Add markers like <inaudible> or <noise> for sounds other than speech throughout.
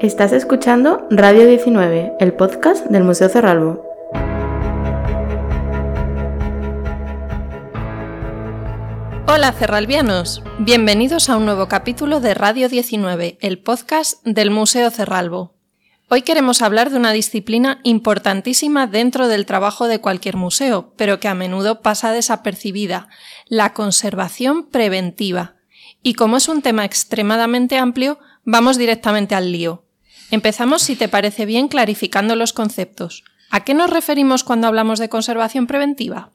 Estás escuchando Radio 19, el podcast del Museo Cerralbo. Hola cerralbianos, bienvenidos a un nuevo capítulo de Radio 19, el podcast del Museo Cerralbo. Hoy queremos hablar de una disciplina importantísima dentro del trabajo de cualquier museo, pero que a menudo pasa desapercibida, la conservación preventiva. Y como es un tema extremadamente amplio, vamos directamente al lío. Empezamos, si te parece bien, clarificando los conceptos. ¿A qué nos referimos cuando hablamos de conservación preventiva?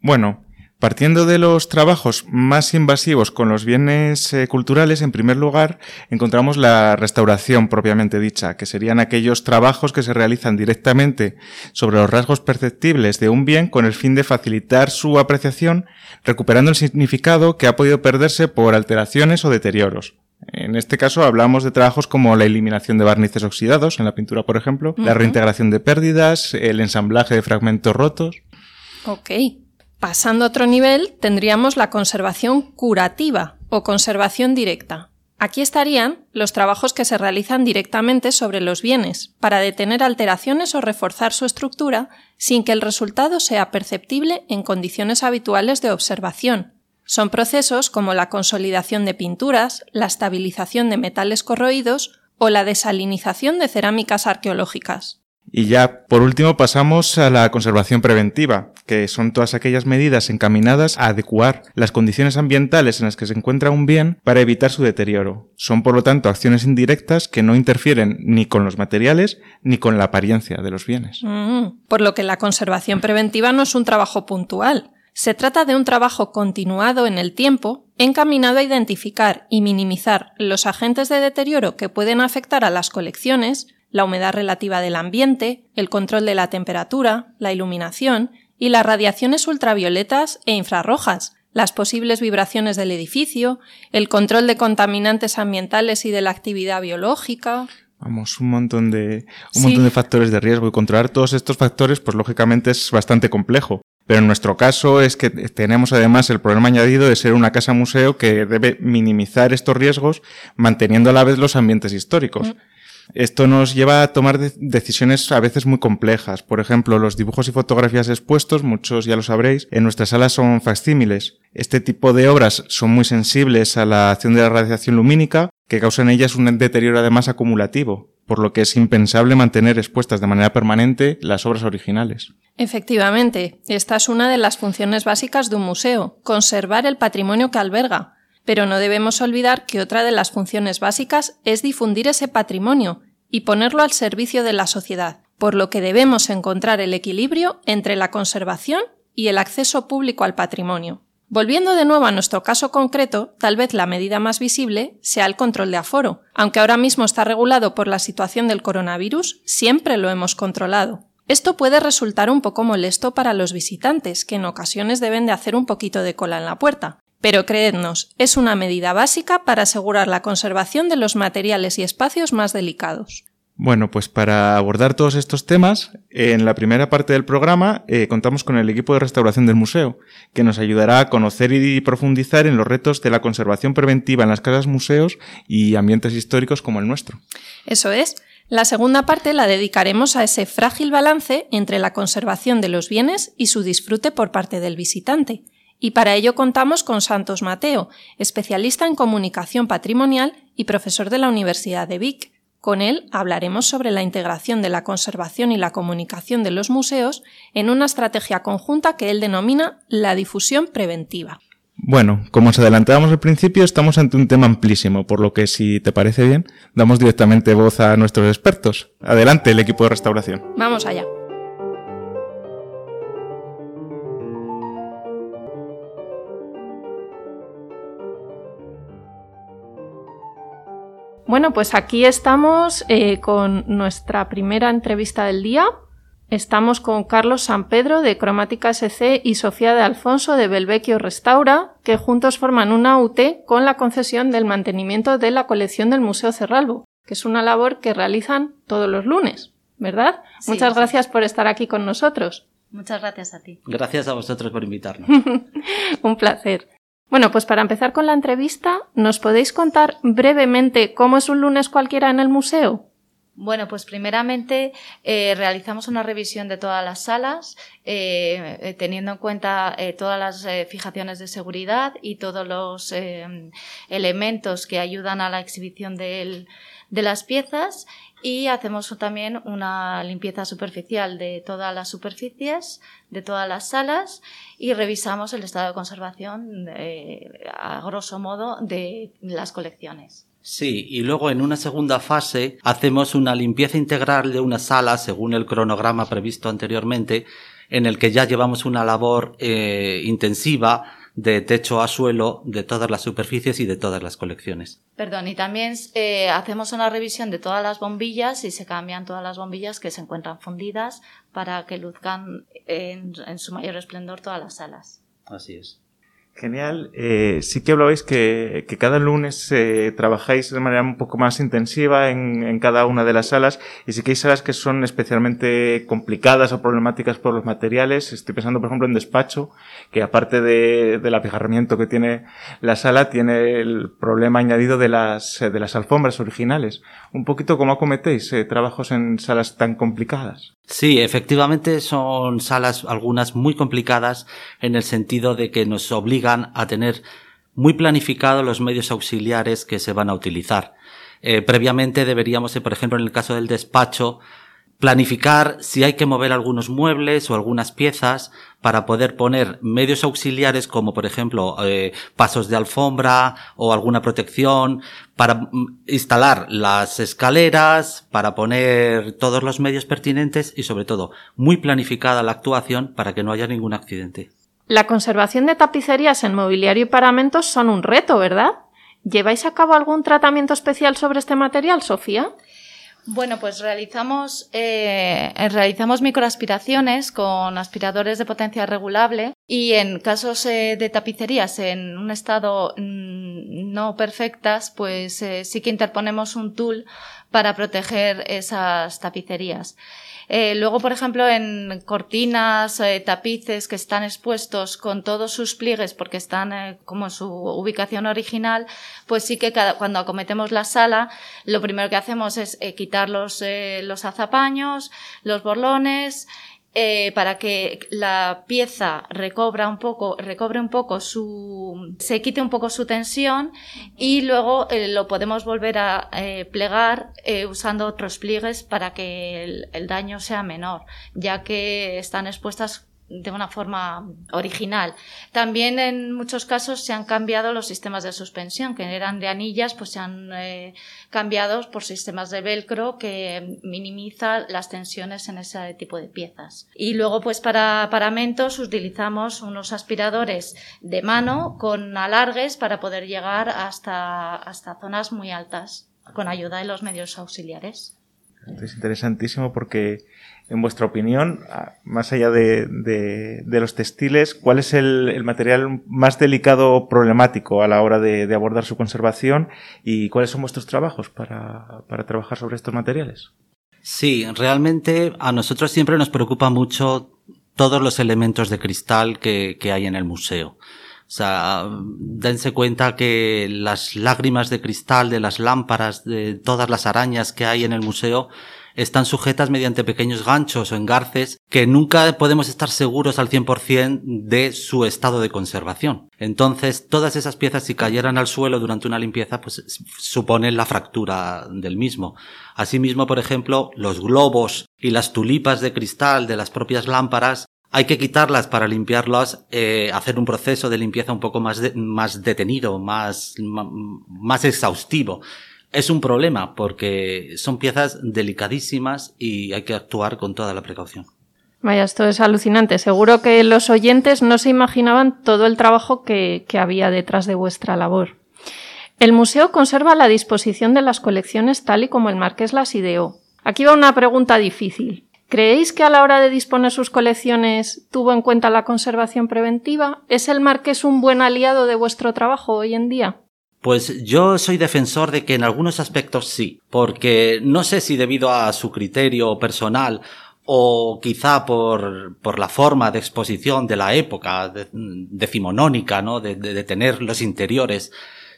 Bueno, Partiendo de los trabajos más invasivos con los bienes eh, culturales, en primer lugar, encontramos la restauración propiamente dicha, que serían aquellos trabajos que se realizan directamente sobre los rasgos perceptibles de un bien con el fin de facilitar su apreciación, recuperando el significado que ha podido perderse por alteraciones o deterioros. En este caso hablamos de trabajos como la eliminación de barnices oxidados en la pintura, por ejemplo, la reintegración de pérdidas, el ensamblaje de fragmentos rotos. Ok. Pasando a otro nivel, tendríamos la conservación curativa o conservación directa. Aquí estarían los trabajos que se realizan directamente sobre los bienes, para detener alteraciones o reforzar su estructura sin que el resultado sea perceptible en condiciones habituales de observación. Son procesos como la consolidación de pinturas, la estabilización de metales corroídos o la desalinización de cerámicas arqueológicas. Y ya, por último, pasamos a la conservación preventiva, que son todas aquellas medidas encaminadas a adecuar las condiciones ambientales en las que se encuentra un bien para evitar su deterioro. Son, por lo tanto, acciones indirectas que no interfieren ni con los materiales ni con la apariencia de los bienes. Mm, por lo que la conservación preventiva no es un trabajo puntual. Se trata de un trabajo continuado en el tiempo, encaminado a identificar y minimizar los agentes de deterioro que pueden afectar a las colecciones, la humedad relativa del ambiente, el control de la temperatura, la iluminación y las radiaciones ultravioletas e infrarrojas, las posibles vibraciones del edificio, el control de contaminantes ambientales y de la actividad biológica. Vamos, un montón de, un montón de factores de riesgo y controlar todos estos factores, pues lógicamente es bastante complejo. Pero en nuestro caso es que tenemos además el problema añadido de ser una casa museo que debe minimizar estos riesgos manteniendo a la vez los ambientes históricos. Mm. Esto nos lleva a tomar decisiones a veces muy complejas. Por ejemplo, los dibujos y fotografías expuestos, muchos ya lo sabréis, en nuestras salas son facsímiles. Este tipo de obras son muy sensibles a la acción de la radiación lumínica, que causa en ellas un deterioro además acumulativo, por lo que es impensable mantener expuestas de manera permanente las obras originales. Efectivamente, esta es una de las funciones básicas de un museo, conservar el patrimonio que alberga, pero no debemos olvidar que otra de las funciones básicas es difundir ese patrimonio y ponerlo al servicio de la sociedad, por lo que debemos encontrar el equilibrio entre la conservación y el acceso público al patrimonio. Volviendo de nuevo a nuestro caso concreto, tal vez la medida más visible sea el control de aforo. Aunque ahora mismo está regulado por la situación del coronavirus, siempre lo hemos controlado. Esto puede resultar un poco molesto para los visitantes, que en ocasiones deben de hacer un poquito de cola en la puerta, pero creednos, es una medida básica para asegurar la conservación de los materiales y espacios más delicados. Bueno, pues para abordar todos estos temas, en la primera parte del programa eh, contamos con el equipo de restauración del museo, que nos ayudará a conocer y profundizar en los retos de la conservación preventiva en las casas museos y ambientes históricos como el nuestro. Eso es. La segunda parte la dedicaremos a ese frágil balance entre la conservación de los bienes y su disfrute por parte del visitante y para ello contamos con Santos Mateo, especialista en comunicación patrimonial y profesor de la Universidad de Vic. Con él hablaremos sobre la integración de la conservación y la comunicación de los museos en una estrategia conjunta que él denomina la difusión preventiva. Bueno, como os adelantábamos al principio, estamos ante un tema amplísimo, por lo que si te parece bien, damos directamente voz a nuestros expertos. Adelante, el equipo de restauración. Vamos allá. Bueno, pues aquí estamos eh, con nuestra primera entrevista del día. Estamos con Carlos San Pedro de Cromática SC y Sofía de Alfonso de Belvecchio Restaura, que juntos forman una UT con la concesión del mantenimiento de la colección del Museo Cerralbo, que es una labor que realizan todos los lunes, ¿verdad? Muchas gracias por estar aquí con nosotros. Muchas gracias a ti. Gracias a vosotros por invitarnos. <laughs> Un placer. Bueno, pues para empezar con la entrevista, ¿nos podéis contar brevemente cómo es un lunes cualquiera en el museo? Bueno, pues primeramente eh, realizamos una revisión de todas las salas, eh, eh, teniendo en cuenta todas las fijaciones de seguridad y todos los elementos que ayudan a la exhibición de las piezas y hacemos también una limpieza superficial de todas las superficies, de todas las salas y revisamos el estado de conservación a grosso modo de las colecciones. Sí, y luego en una segunda fase hacemos una limpieza integral de una sala según el cronograma previsto anteriormente, en el que ya llevamos una labor eh, intensiva de techo a suelo de todas las superficies y de todas las colecciones. Perdón, y también eh, hacemos una revisión de todas las bombillas y se cambian todas las bombillas que se encuentran fundidas para que luzcan en su mayor esplendor todas las salas. Así es. Genial. Eh, sí que hablabais que, cada lunes eh, trabajáis de manera un poco más intensiva en, cada una de las salas y sí que hay salas que son especialmente complicadas o problemáticas por los materiales. Estoy pensando, por ejemplo, en despacho, que aparte de, del apijarramiento que tiene la sala, tiene el problema añadido de las, de las alfombras originales. Un poquito cómo acometéis eh, trabajos en salas tan complicadas. Sí, efectivamente son salas algunas muy complicadas en el sentido de que nos obligan a tener muy planificados los medios auxiliares que se van a utilizar. Eh, previamente deberíamos, por ejemplo, en el caso del despacho, planificar si hay que mover algunos muebles o algunas piezas para poder poner medios auxiliares como por ejemplo eh, pasos de alfombra o alguna protección para mm, instalar las escaleras para poner todos los medios pertinentes y sobre todo muy planificada la actuación para que no haya ningún accidente. La conservación de tapicerías en mobiliario y paramentos son un reto, ¿verdad? ¿Lleváis a cabo algún tratamiento especial sobre este material, Sofía? Bueno, pues realizamos, eh, realizamos microaspiraciones con aspiradores de potencia regulable y en casos eh, de tapicerías en un estado mm, no perfectas, pues eh, sí que interponemos un tool para proteger esas tapicerías. Eh, luego, por ejemplo, en cortinas, eh, tapices que están expuestos con todos sus pliegues porque están eh, como en su ubicación original, pues sí que cuando acometemos la sala, lo primero que hacemos es quitar los, los azapaños, los borlones, eh, para que la pieza recobra un poco, recobre un poco su, se quite un poco su tensión y luego eh, lo podemos volver a eh, plegar usando otros pliegues para que el, el daño sea menor, ya que están expuestas de una forma original. También en muchos casos se han cambiado los sistemas de suspensión, que eran de anillas, pues se han eh, cambiado por sistemas de velcro que minimiza las tensiones en ese tipo de piezas. Y luego, pues para paramentos utilizamos unos aspiradores de mano con alargues para poder llegar hasta, hasta zonas muy altas con ayuda de los medios auxiliares. Es interesantísimo porque en vuestra opinión, más allá de, los textiles, ¿cuál es el, material más delicado o problemático a la hora de, abordar su conservación y cuáles son vuestros trabajos para, trabajar sobre estos materiales? Sí, realmente a nosotros siempre nos preocupa mucho todos los elementos de cristal que, que hay en el museo. O sea, dense cuenta que las lágrimas de cristal de las lámparas, de todas las arañas que hay en el museo, están sujetas mediante pequeños ganchos o engarces que nunca podemos estar seguros al 100% de su estado de conservación. Entonces, todas esas piezas si cayeran al suelo durante una limpieza, pues suponen la fractura del mismo. Asimismo, por ejemplo, los globos y las tulipas de cristal de las propias lámparas hay que quitarlas para limpiarlas, eh, hacer un proceso de limpieza un poco más, más detenido, más, más exhaustivo es un problema porque son piezas delicadísimas y hay que actuar con toda la precaución. Vaya, esto es alucinante. Seguro que los oyentes no se imaginaban todo el trabajo que, había detrás de vuestra labor. El museo conserva la disposición de las colecciones tal y como el marqués las ideó. Aquí va una pregunta difícil. ¿Creéis que a la hora de disponer sus colecciones tuvo en cuenta la conservación preventiva? ¿Es el marqués un buen aliado de vuestro trabajo hoy en día? Pues yo soy defensor de que en algunos aspectos sí, porque no sé si debido a su criterio personal o quizá por, por la forma de exposición de la época decimonónica, ¿no? De, tener los interiores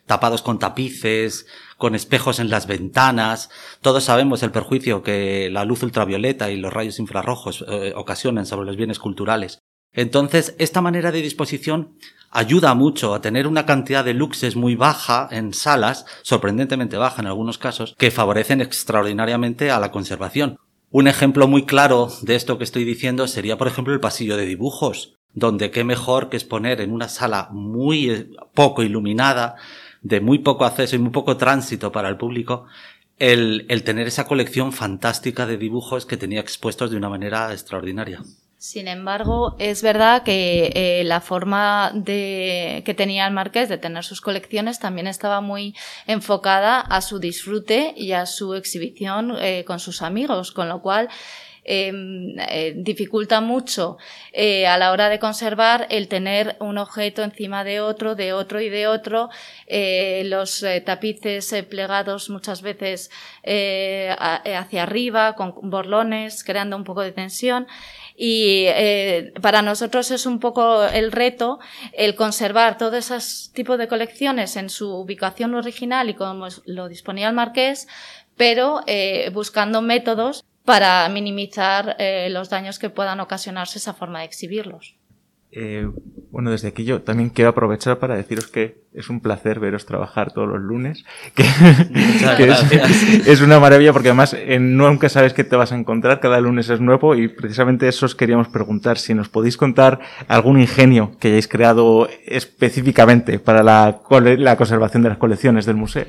tapados con tapices, con espejos en las ventanas. Todos sabemos el perjuicio que la luz ultravioleta y los rayos infrarrojos eh, ocasionan sobre los bienes culturales. Entonces, esta manera de disposición ayuda mucho a tener una cantidad de luxes muy baja en salas, sorprendentemente baja en algunos casos, que favorecen extraordinariamente a la conservación. Un ejemplo muy claro de esto que estoy diciendo sería, por ejemplo, el pasillo de dibujos, donde qué mejor que exponer en una sala muy eh, poco iluminada, de muy poco acceso y muy poco tránsito para el público, el, el tener esa colección fantástica de dibujos que tenía expuestos de una manera extraordinaria. Sin embargo, es verdad que eh, la forma de, que tenía el marqués de tener sus colecciones también estaba muy enfocada a su disfrute y a su exhibición eh, con sus amigos, con lo cual em, eh, dificulta mucho a la hora de conservar el tener un objeto encima de otro, de otro y de otro, los tapices plegados muchas veces a- hacia arriba, con borlones, creando un poco de tensión. Y eh, para nosotros es un poco el reto el conservar todos esos tipos de colecciones en su ubicación original y como lo disponía el marqués, pero eh, buscando métodos para minimizar eh, los daños que puedan ocasionarse esa forma de exhibirlos. Eh, bueno, desde aquí yo también quiero aprovechar para deciros que es un placer veros trabajar todos los lunes. Que, <laughs> Muchas que <laughs> es, una maravilla porque además eh, nunca sabes qué te vas a encontrar, cada lunes es nuevo y precisamente eso os queríamos preguntar, si nos podéis contar algún ingenio que hayáis creado específicamente para la, conservación de las colecciones del museo.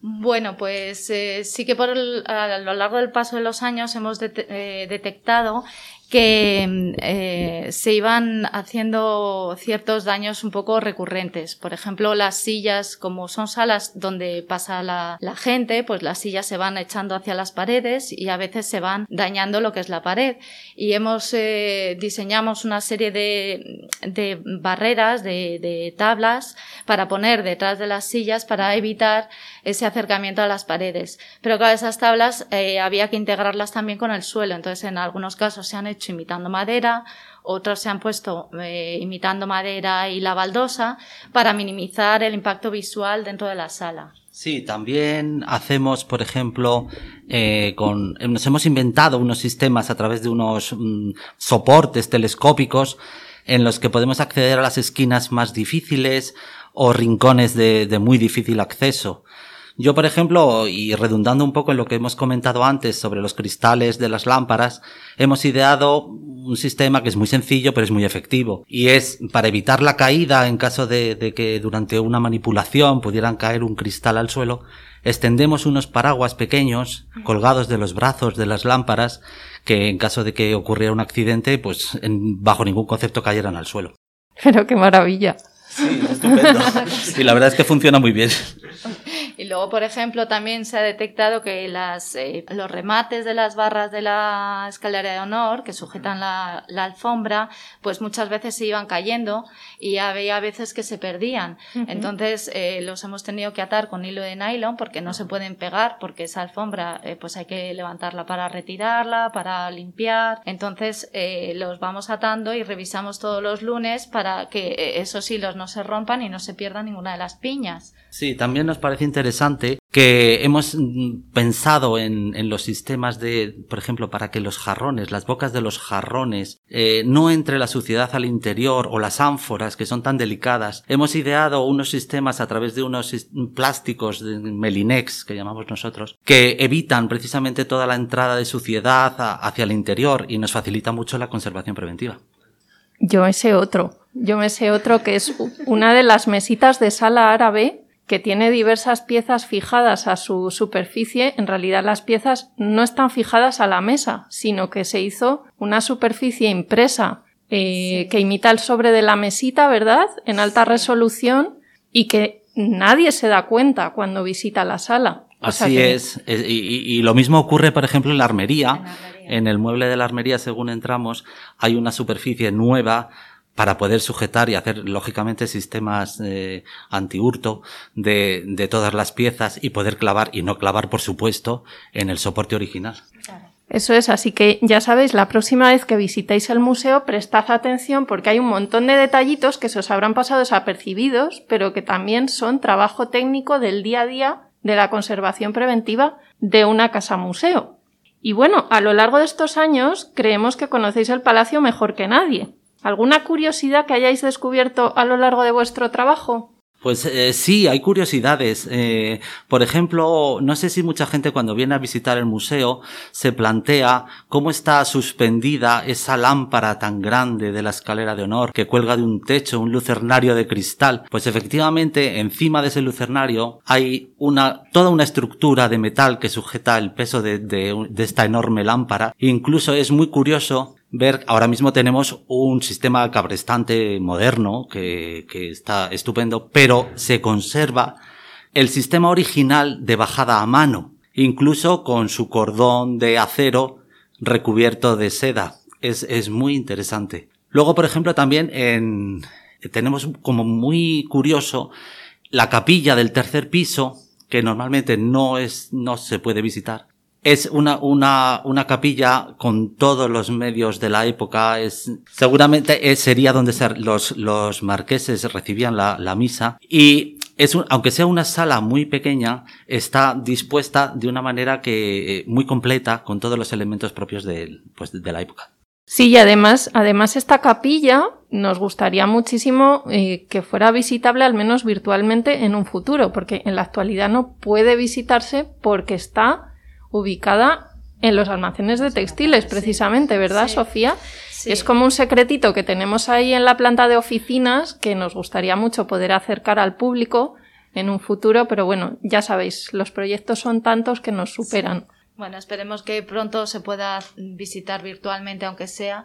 Bueno, pues eh, sí que por el- a lo largo del paso de los años hemos eh, detectado que eh, se iban haciendo ciertos daños un poco recurrentes. Por ejemplo, las sillas, como son salas donde pasa la, gente, pues las sillas se van echando hacia las paredes y a veces se van dañando lo que es la pared. Y hemos eh, diseñamos una serie de, barreras, de tablas para poner detrás de las sillas para evitar ese acercamiento a las paredes. Pero claro, esas tablas eh, había que integrarlas también con el suelo. Entonces, en algunos casos se han hecho imitando madera, otros se han puesto eh, imitando madera y la baldosa para minimizar el impacto visual dentro de la sala. Sí, también hacemos, por ejemplo, eh, con, eh, nos hemos inventado unos sistemas a través de unos mm, soportes telescópicos en los que podemos acceder a las esquinas más difíciles o rincones de, de muy difícil acceso. Yo, por ejemplo, y redundando un poco en lo que hemos comentado antes sobre los cristales de las lámparas, hemos ideado un sistema que es muy sencillo pero es muy efectivo. Y es para evitar la caída en caso de, de que durante una manipulación pudieran caer un cristal al suelo, extendemos unos paraguas pequeños colgados de los brazos de las lámparas que en caso de que ocurriera un accidente, pues en- bajo ningún concepto cayeran al suelo. Pero qué maravilla. Sí, estupendo. <laughs> y la verdad es que funciona muy bien. Y luego, por ejemplo, también se ha detectado que las, eh, los remates de las barras de la escalera de honor que sujetan la, la alfombra, pues muchas veces se iban cayendo y había veces que se perdían. Entonces, eh, los hemos tenido que atar con hilo de nylon porque no se pueden pegar porque esa alfombra, eh, pues hay que levantarla para retirarla, para limpiar. Entonces, eh, los vamos atando y revisamos todos los lunes para que eh, esos hilos no se rompan y no se pierda ninguna de las piñas. Sí, también nos parece interesante que hemos mm, pensado en, los sistemas de, por ejemplo, para que los jarrones, las bocas de los jarrones, eh, no entre la suciedad al interior o las ánforas que son tan delicadas. Hemos ideado unos sistemas a través de unos plásticos de Melinex, que llamamos nosotros, que evitan precisamente toda la entrada de suciedad hacia el interior y nos facilita mucho la conservación preventiva. Yo me sé otro. Yo me sé otro que es una de las mesitas de sala árabe que tiene diversas piezas fijadas a su superficie. En realidad las piezas no están fijadas a la mesa, sino que se hizo una superficie impresa eh, que imita el sobre de la mesita, ¿verdad? En alta resolución y que nadie se da cuenta cuando visita la sala. O sea Así que- es. Y, y- y lo mismo ocurre, por ejemplo, en la armería. En la armería. En el mueble de la armería, según entramos, hay una superficie nueva para poder sujetar y hacer, lógicamente, sistemas eh, antihurto de, de todas las piezas y poder clavar, y no clavar, por supuesto, en el soporte original. Eso es, así que ya sabéis, la próxima vez que visitéis el museo, prestad atención porque hay un montón de detallitos que se os habrán pasado desapercibidos, pero que también son trabajo técnico del día a día de la conservación preventiva de una casa museo. Y bueno, a lo largo de estos años creemos que conocéis el palacio mejor que nadie. ¿Alguna curiosidad que hayáis descubierto a lo largo de vuestro trabajo? Pues eh, sí, hay curiosidades. Eh, por ejemplo, no sé si mucha gente cuando viene a visitar el museo se plantea cómo está suspendida esa lámpara tan grande de la escalera de honor que cuelga de un techo, un lucernario de cristal. Pues efectivamente, encima de ese lucernario hay una, toda una estructura de metal que sujeta el peso de, de, esta enorme lámpara. E incluso es muy curioso ver, ahora mismo tenemos un sistema cabrestante moderno que, que está estupendo, pero se conserva el sistema original de bajada a mano, incluso con su cordón de acero recubierto de seda. Es, es muy interesante. Luego, por ejemplo, también en, tenemos como muy curioso la capilla del tercer piso, que normalmente no es, no se puede visitar, es una, una, una capilla con todos los medios de la época. Es, seguramente sería donde los, los marqueses recibían la, la misa. Y es un, aunque sea una sala muy pequeña, está dispuesta de una manera que, eh, muy completa, con todos los elementos propios de, pues, de la época. Sí, y además, además esta capilla nos gustaría muchísimo eh, que fuera visitable al menos virtualmente en un futuro, porque en la actualidad no puede visitarse porque está ubicada en los almacenes de textiles, precisamente, ¿verdad, Sofía? Es como un secretito que tenemos ahí en la planta de oficinas que nos gustaría mucho poder acercar al público en un futuro, pero bueno, ya sabéis, los proyectos son tantos que nos superan. Bueno, esperemos que pronto se pueda visitar virtualmente, aunque sea,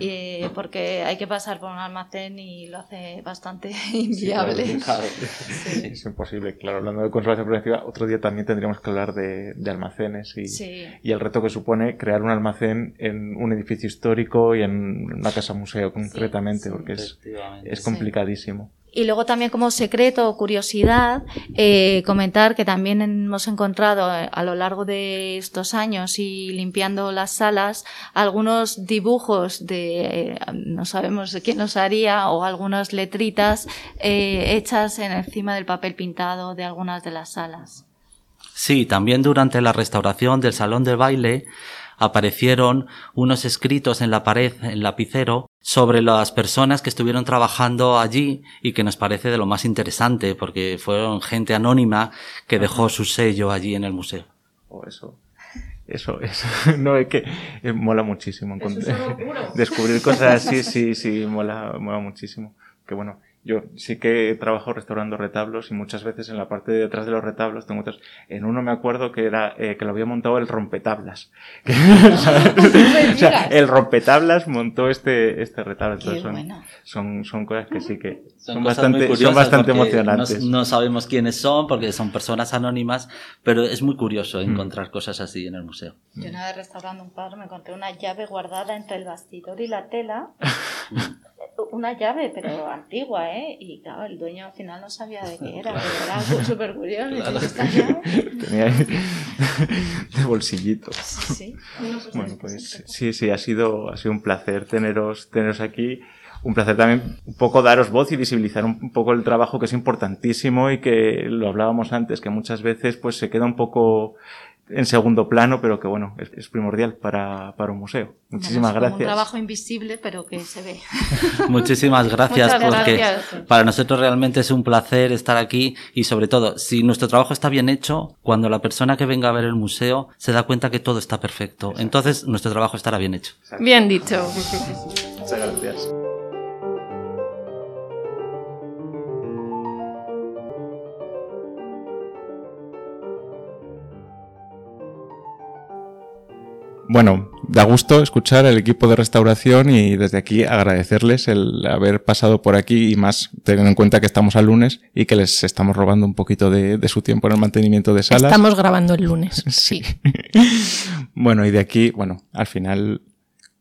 y, porque hay que pasar por un almacén y lo hace bastante <laughs> inviable. Sí, claro, <laughs> sí. Es imposible, claro. Hablando de conservación preventiva, otro día también tendríamos que hablar de, de almacenes y, y, el reto que supone crear un almacén en un edificio histórico y en una casa museo concretamente, porque es, es complicadísimo. Y luego también como secreto o curiosidad, eh, comentar que también hemos encontrado eh, a lo largo de estos años y limpiando las salas algunos dibujos de, eh, no sabemos quién los haría, o algunas letritas hechas en encima del papel pintado de algunas de las salas. Sí, también durante la restauración del salón de baile aparecieron unos escritos en la pared, en lapicero, sobre las personas que estuvieron trabajando allí y que nos parece de lo más interesante porque fueron gente anónima que dejó su sello allí en el museo. Oh, eso. Eso, eso, <laughs> no es que eh, mola muchísimo. <laughs> Descubrir cosas así, sí, sí, mola, mola muchísimo. Que bueno, yo sí que he trabajado restaurando retablos y muchas veces en la parte de detrás de los retablos tengo otros. En uno me acuerdo que era eh, que lo había montado el rompetablas. <laughs> o sea, el rompetablas montó este este retablo. son, son, cosas que sí que son, bastante son bastante emocionantes. No, sabemos quiénes son porque son personas anónimas, pero es muy curioso mm. encontrar cosas así en el museo. Yo una vez restaurando un par me encontré una llave guardada entre el bastidor y la tela. <laughs> una llave, pero antigua, ¿eh? Y claro, el dueño al final no sabía de qué era, pero era súper curioso. Tenía ahí <laughs> de bolsillito. Sí, sí. Bueno, pues sí, sí, ha sido, ha sido un placer teneros, teneros aquí. Un placer también un poco daros voz y visibilizar un poco el trabajo que es importantísimo y que lo hablábamos antes, que muchas veces pues se queda un poco en segundo plano, pero que bueno, es, primordial para, para, un museo. Muchísimas gracias. Un trabajo invisible, pero que se ve. <laughs> Muchísimas gracias, porque para nosotros realmente es un placer estar aquí y sobre todo, si nuestro trabajo está bien hecho, cuando la persona que venga a ver el museo se da cuenta que todo está perfecto, entonces nuestro trabajo estará bien hecho. Bien dicho. Muchas gracias. Bueno, da gusto escuchar al equipo de restauración y desde aquí agradecerles el haber pasado por aquí y más teniendo en cuenta que estamos al lunes y que les estamos robando un poquito de, su tiempo en el mantenimiento de salas. Estamos grabando el lunes. <laughs> Sí. bueno, y de aquí, bueno, al final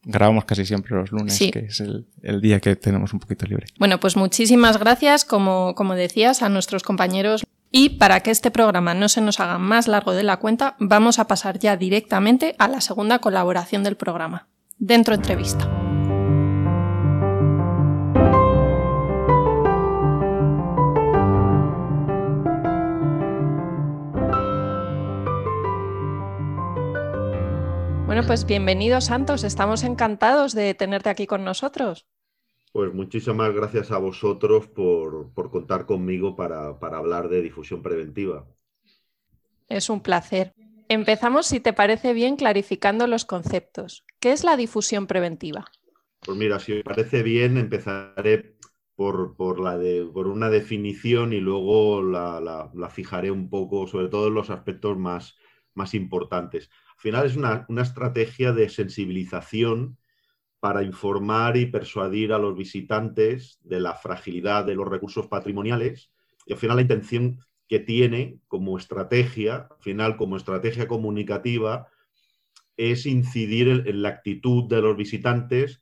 grabamos casi siempre los lunes, que es el, el, día que tenemos un poquito libre. Bueno, pues muchísimas gracias, como, como decías, a nuestros compañeros y para que este programa no se nos haga más largo de la cuenta, vamos a pasar ya directamente a la segunda colaboración del programa, Dentro Entrevista. Bueno, pues bienvenido Santos, estamos encantados de tenerte aquí con nosotros. Pues muchísimas gracias a vosotros por, contar conmigo para, para hablar de difusión preventiva. Es un placer. Empezamos, si te parece bien, clarificando los conceptos. ¿Qué es la difusión preventiva? Pues mira, si me parece bien, empezaré por, la por una definición y luego la, fijaré un poco, sobre todo en los aspectos más, más importantes. Al final es una, una estrategia de sensibilización para informar y persuadir a los visitantes de la fragilidad de los recursos patrimoniales y al final la intención que tiene como estrategia, al final como estrategia comunicativa, es incidir en, la actitud de los visitantes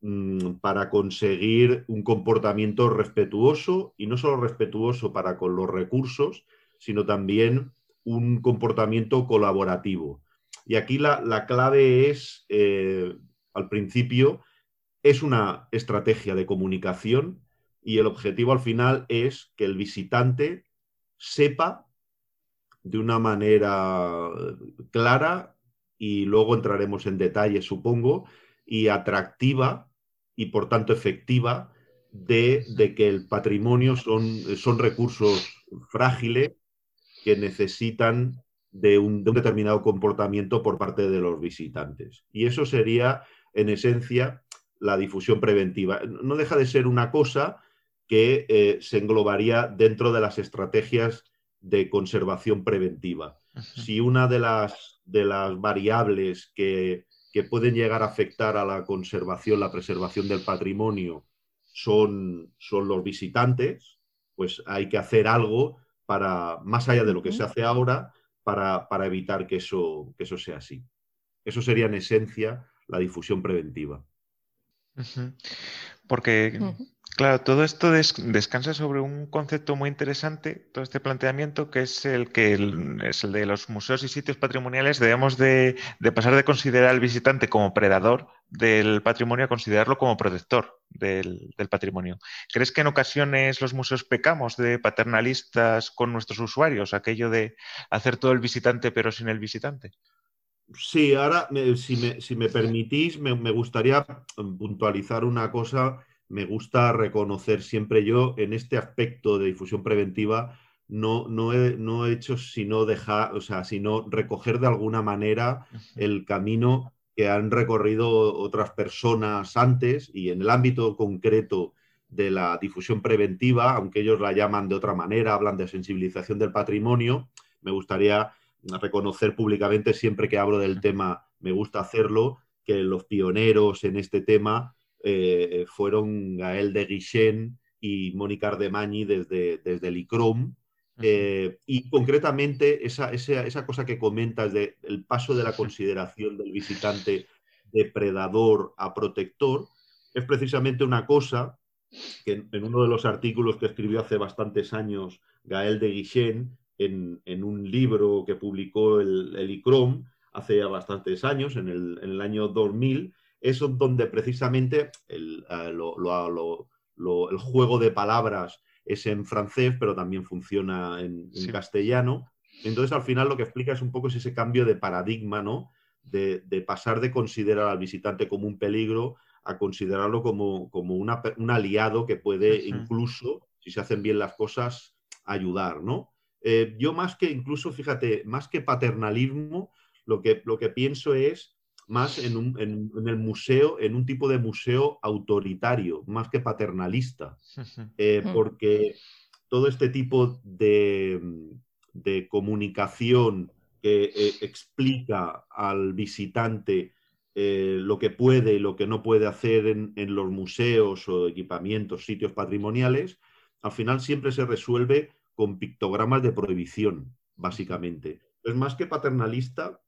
mm, para conseguir un comportamiento respetuoso y no solo respetuoso para con los recursos, sino también un comportamiento colaborativo. Y aquí la, clave es, eh, al principio, es una estrategia de comunicación y el objetivo al final es que el visitante sepa de una manera clara y luego entraremos en detalle, supongo, y atractiva y por tanto efectiva de, que el patrimonio son, son, recursos frágiles que necesitan de un, determinado comportamiento por parte de los visitantes. Y eso sería, en esencia, la difusión preventiva. No deja de ser una cosa que eh, se englobaría dentro de las estrategias de conservación preventiva. Si una de las, de las variables que, pueden llegar a afectar a la conservación, la preservación del patrimonio, son, son los visitantes, pues hay que hacer algo para, más allá de lo que se hace ahora, para, evitar que eso, que eso sea así. Eso sería en esencia la difusión preventiva. Porque Claro, todo esto descansa sobre un concepto muy interesante, todo este planteamiento, que es el que es el de los museos y sitios patrimoniales. Debemos de, pasar de considerar al visitante como predador del patrimonio a considerarlo como protector del, patrimonio. ¿Crees que en ocasiones los museos pecamos de paternalistas con nuestros usuarios, aquello de hacer todo el visitante pero sin el visitante? Sí, ahora, si, me, permitís, me gustaría puntualizar una cosa. Me gusta reconocer siempre yo en este aspecto de difusión preventiva no, no, he, no he hecho sino dejar, o sea, sino recoger de alguna manera el camino que han recorrido otras personas antes y en el ámbito concreto de la difusión preventiva, aunque ellos la llaman de otra manera, hablan de sensibilización del patrimonio, me gustaría reconocer públicamente siempre que hablo del tema, me gusta hacerlo, que los pioneros en este tema eh, fueron Gael de Guichen y Mónica Ardemañi desde, desde el ICROM. Eh, y concretamente esa, esa, cosa que comentas del el paso de la consideración del visitante depredador a protector es precisamente una cosa que en, uno de los artículos que escribió hace bastantes años Gael de Guichen en, en un libro que publicó el, el, ICROM hace ya bastantes años, en el, en el año 2000, es donde precisamente el, eh, el, juego de palabras es en francés, pero también funciona en, castellano. Entonces, al final lo que explica es un poco ese cambio de paradigma, ¿no? De, pasar de considerar al visitante como un peligro a considerarlo como, como un aliado que puede incluso, si se hacen bien las cosas, ayudar, ¿no? Eh, yo más que incluso, fíjate, más que paternalismo, lo que, lo que pienso es más en, el museo, en un tipo de museo autoritario, más que paternalista, <laughs> eh, mm. porque todo este tipo de, comunicación que eh, explica al visitante eh, lo que puede y lo que no puede hacer en, los museos o equipamientos, sitios patrimoniales, al final siempre se resuelve con pictogramas de prohibición, básicamente. Es más que paternalista,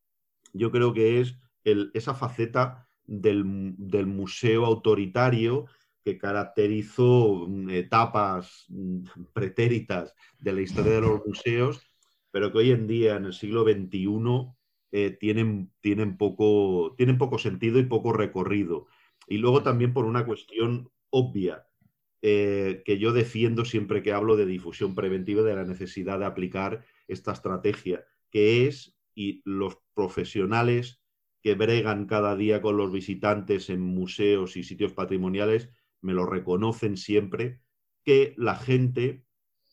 yo creo que es esa faceta del, museo autoritario que caracterizó mm, etapas mm, pretéritas de la historia de los <laughs> museos, pero que hoy en día, en el siglo XXI, eh, tienen, tienen, poco, tienen poco sentido y poco recorrido. Y luego también por una cuestión obvia, eh, que yo defiendo siempre que hablo de difusión preventiva de la necesidad de aplicar esta estrategia, que es, y los profesionales que bregan cada día con los visitantes en museos y sitios patrimoniales me lo reconocen siempre, que la gente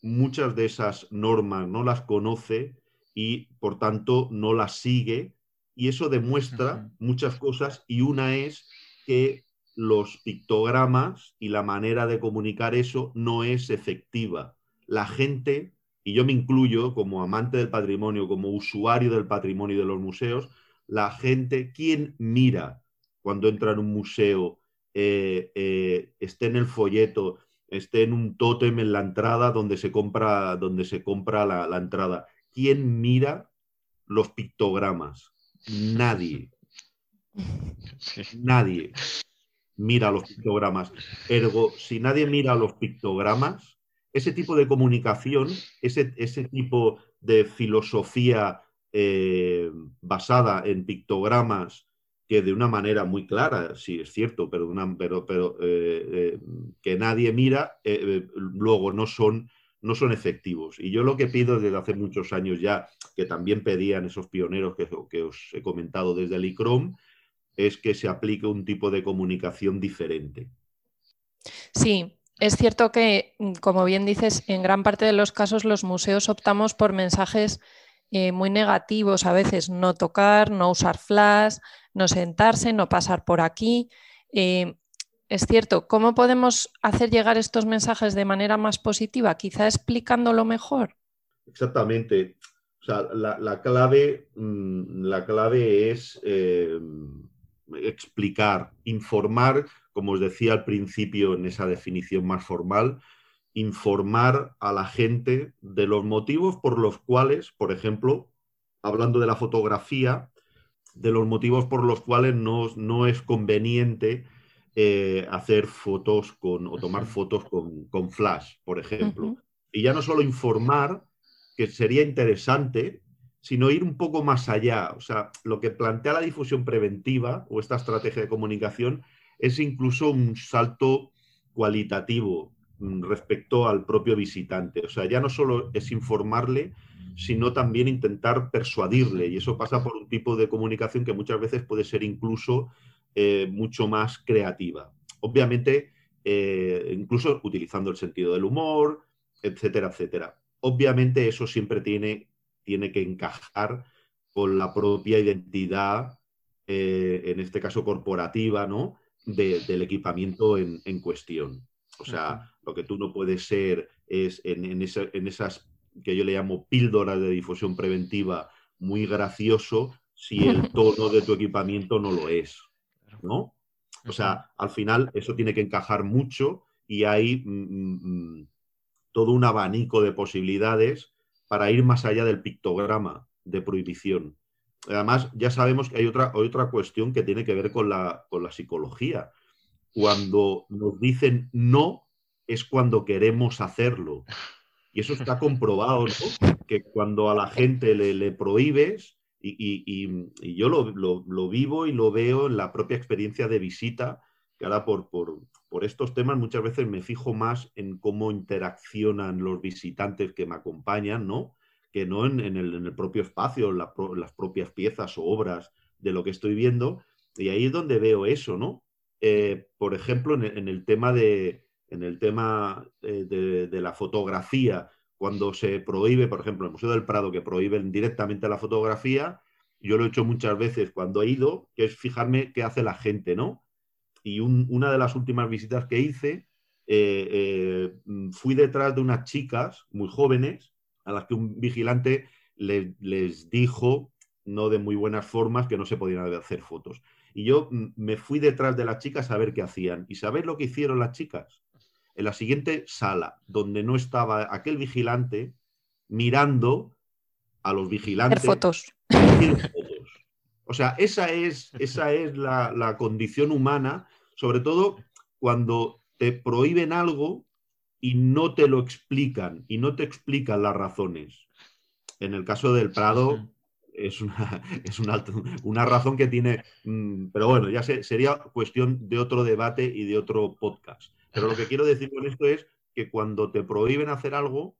muchas de esas normas no las conoce y por tanto no las sigue y eso demuestra muchas cosas y una es que los pictogramas y la manera de comunicar eso no es efectiva. La gente, y yo me incluyo como amante del patrimonio, como usuario del patrimonio de los museos, la gente, ¿quién mira cuando entra en un museo, eh, eh, esté en el folleto, esté en un tótem en la entrada donde se compra, donde se compra la, entrada? ¿Quién mira los pictogramas? Nadie. <laughs> Nadie mira los pictogramas. Ergo, si nadie mira los pictogramas, ese tipo de comunicación, ese, ese tipo de filosofía eh, basada en pictogramas que de una manera muy clara, sí es cierto, pero, pero, pero eh, eh, que nadie mira, luego no son, no son efectivos. Y yo lo que pido desde hace muchos años ya, que también pedían esos pioneros que, que os he comentado desde el ICROM, es que se aplique un tipo de comunicación diferente. Sí, es cierto que, como bien dices, en gran parte de los casos los museos optamos por mensajes eh, muy negativos, a veces no tocar, no usar flash, no sentarse, no pasar por aquí. Eh, es cierto, ¿cómo podemos hacer llegar estos mensajes de manera más positiva? Quizá explicándolo mejor. Exactamente. O sea, la, clave, mm, la clave es eh, explicar, informar, como os decía al principio en esa definición más formal, informar a la gente de los motivos por los cuales, por ejemplo, hablando de la fotografía, de los motivos por los cuales no, es conveniente eh, hacer fotos con, o tomar fotos con, flash, por ejemplo. Y ya no solo informar, que sería interesante, sino ir un poco más allá. O sea, lo que plantea la difusión preventiva o esta estrategia de comunicación es incluso un salto cualitativo mm, respecto al propio visitante. O sea, ya no solo es informarle, sino también intentar persuadirle. Y eso pasa por un tipo de comunicación que muchas veces puede ser incluso eh, mucho más creativa. Obviamente, eh, incluso utilizando el sentido del humor, etcétera, etcétera. Obviamente eso siempre tiene tiene que encajar con la propia identidad, eh, en este caso corporativa, ¿no? del equipamiento en, cuestión. O sea, lo que tú no puedes ser es en, esas que yo le llamo píldoras de difusión preventiva muy gracioso si el <laughs> tono de tu equipamiento no lo es, ¿no? O sea, al final eso tiene que encajar mucho y hay mm, mm, mm, todo un abanico de posibilidades para ir más allá del pictograma de prohibición. Además, ya sabemos que hay otra, otra cuestión que tiene que ver con la, con la psicología. Cuando nos dicen no, es cuando queremos hacerlo. Y eso está comprobado. Que cuando a la gente le, prohíbes, y, yo lo, vivo y lo veo en la propia experiencia de visita, que ahora por, por estos temas muchas veces me fijo más en cómo interaccionan los visitantes que me acompañan, ¿no? Que no en, el, propio espacio, las propias piezas o obras de lo que estoy viendo. Y ahí es donde veo eso, ¿no? Eh, por ejemplo, en, el tema, de, en el tema eh, de, la fotografía, cuando se prohíbe, por ejemplo, el Museo del Prado, que prohíben directamente la fotografía, yo lo he hecho muchas veces cuando he ido, que es fijarme qué hace la gente, ¿no? Y una de las últimas visitas que hice, eh, eh, fui detrás de unas chicas muy jóvenes a las que un vigilante les dijo, no de muy buenas formas, que no se podían hacer fotos. Y yo me fui detrás de las chicas a ver qué hacían. ¿Y sabéis lo que hicieron las chicas? En la siguiente sala, donde no estaba aquel vigilante, mirando a los vigilantes. fotos. O sea, esa es, esa <laughs> es la, condición humana, sobre todo cuando te prohíben algo y no te lo explican, y no te explican las razones. En el caso del Prado es una, <laughs> es una, razón que tiene, mm, pero bueno, ya sería cuestión de otro debate y de otro podcast. Pero lo que quiero decir con esto es que cuando te prohíben hacer algo,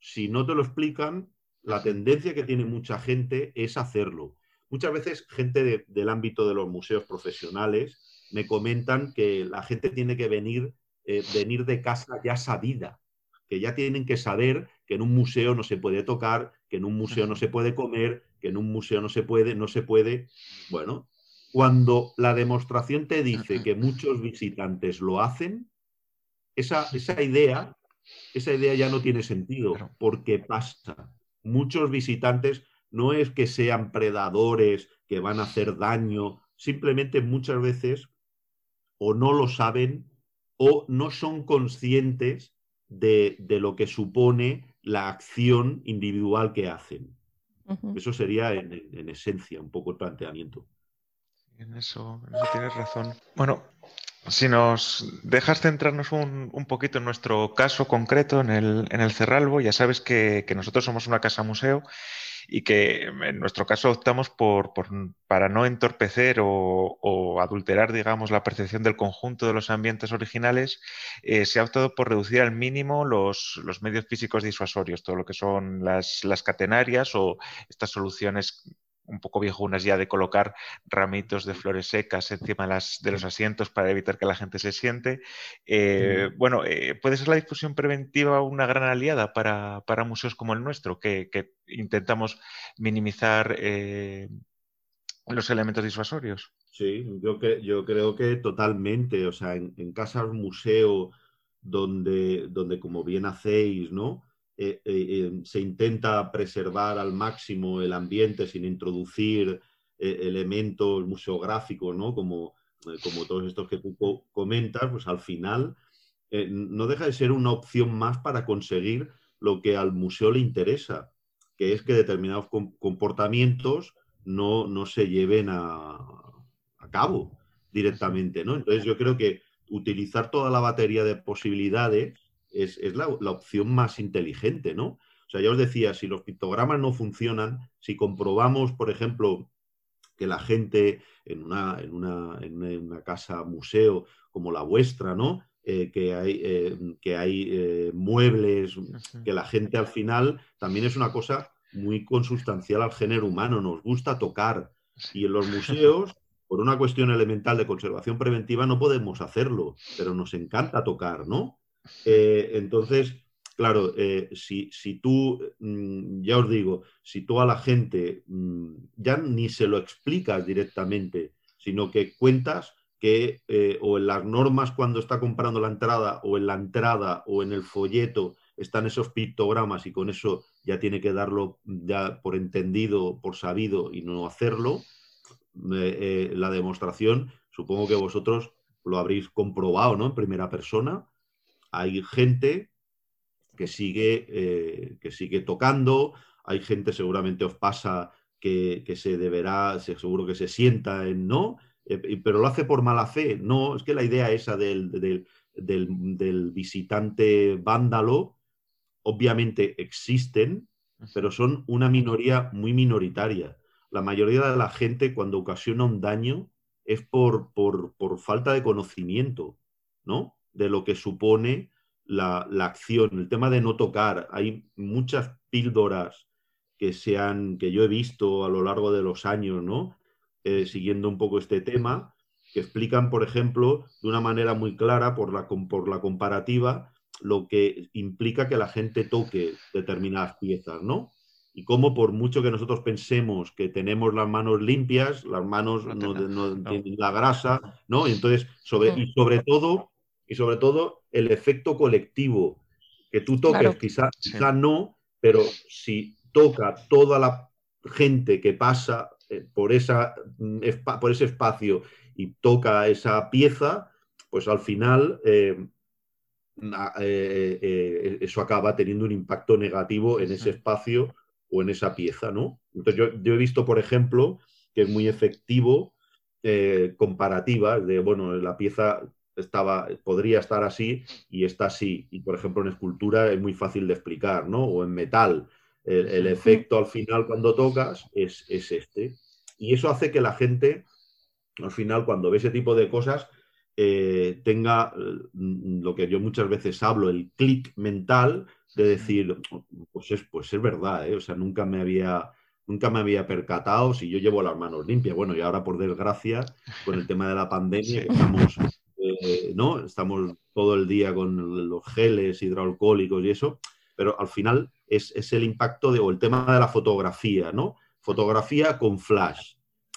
si no te lo explican, la tendencia que tiene mucha gente es hacerlo muchas veces gente del ámbito de los museos profesionales me comentan que la gente tiene que venir, eh, venir de casa ya sabida, que ya tienen que saber que en un museo no se puede tocar, que en un museo no se puede comer, que en un museo no se puede, no se puede. Bueno, cuando la demostración te dice que muchos visitantes lo hacen, esa, esa idea, esa idea ya no tiene sentido, porque pasa. Muchos visitantes no es que sean predadores que van a hacer daño, simplemente muchas veces o no lo saben o no son conscientes de, lo que supone la acción individual que hacen. Eso sería en, esencia un poco el planteamiento. En eso, tienes razón. Bueno, si nos dejas centrarnos un, poquito en nuestro caso concreto, en el, en el Cerralbo, ya sabes que, que nosotros somos una casa museo y que en nuestro caso optamos por, para no entorpecer o, adulterar, digamos, la percepción del conjunto de los ambientes originales, eh, se ha optado por reducir al mínimo los, medios físicos disuasorios, todo lo que son las, las catenarias o estas soluciones un poco viejunas ya de colocar ramitos de flores secas encima de, las, de los asientos para evitar que la gente se siente. Eh, bueno, eh, ¿puede ser la difusión preventiva una gran aliada para, museos como el nuestro, que, intentamos minimizar eh, los elementos disuasorios? Sí, yo, que, yo creo que totalmente. O sea, en, en casas museo donde, donde, como bien hacéis, ¿no? Eh, eh, eh, se intenta preservar al máximo el ambiente sin introducir elementos museográficos, ¿no? Como, como todos estos que tú comentas, pues al final no deja de ser una opción más para conseguir lo que al museo le interesa, que es que determinados comportamientos no, no se lleven a, a, cabo directamente, ¿no? Entonces yo creo que utilizar toda la batería de posibilidades es, la, opción más inteligente, ¿no? O sea, ya os decía, si los pictogramas no funcionan, si comprobamos, por ejemplo, que la gente en una, en una, en una casa museo como la vuestra, ¿no? Eh, que hay, eh, que hay eh, muebles, que la gente al final también es una cosa muy consustancial al género humano, nos gusta tocar. Y en los <laughs> museos, por una cuestión elemental de conservación preventiva, no podemos hacerlo, pero nos encanta tocar, ¿no? Eh, entonces, claro, eh, si, tú, mm, ya os digo, si tú a la gente mm, ya ni se lo explicas directamente, sino que cuentas que eh, o en las normas cuando está comprando la entrada o en la entrada o en el folleto están esos pictogramas y con eso ya tiene que darlo ya por entendido, por sabido y no hacerlo, la demostración, supongo que vosotros lo habréis comprobado, ¿no? En primera persona, hay gente que sigue, eh, que sigue tocando, hay gente, seguramente os pasa, que, se deberá, seguro que se sienta en no, eh, pero lo hace por mala fe. No, es que la idea esa del, del, visitante vándalo, obviamente existen, pero son una minoría muy minoritaria. La mayoría de la gente cuando ocasiona un daño es por, por, por falta de conocimiento, ¿no? De lo que supone la, acción, el tema de no tocar. Hay muchas píldoras que, se que yo he visto a lo largo de los años, ¿no? Eh, siguiendo un poco este tema, que explican, por ejemplo, de una manera muy clara, por la, por la comparativa, lo que implica que la gente toque determinadas piezas, ¿no? Y cómo por mucho que nosotros pensemos que tenemos las manos limpias, las manos no, tienen la grasa, ¿no? Y entonces, sobre, y sobre todo, y sobre todo el efecto colectivo, que tú toques, quizá, no, pero si toca toda la gente que pasa eh, por, esa, mm, por ese espacio y toca esa pieza, pues al final eh, eh, eso acaba teniendo un impacto negativo en ese espacio o en esa pieza, ¿no? Entonces yo, yo he visto, por ejemplo, que es muy efectivo comparativas de, bueno, la pieza estaba, podría estar así y está así. Y por ejemplo en escultura es muy fácil de explicar, ¿no? O en metal. El, efecto al final cuando tocas es, este. Y eso hace que la gente, al final, cuando ve ese tipo de cosas, eh, tenga mm, lo que yo muchas veces hablo, el clic mental de decir, pues es, pues es verdad, ¿eh? o sea, nunca me había, nunca me había percatado si yo llevo las manos limpias. Bueno, y ahora por desgracia, con el tema de la pandemia, estamos, eh, ¿no? estamos todo el día con los geles hidroalcohólicos y eso, pero al final es, el impacto de, o el tema de la fotografía, ¿no? Fotografía con flash.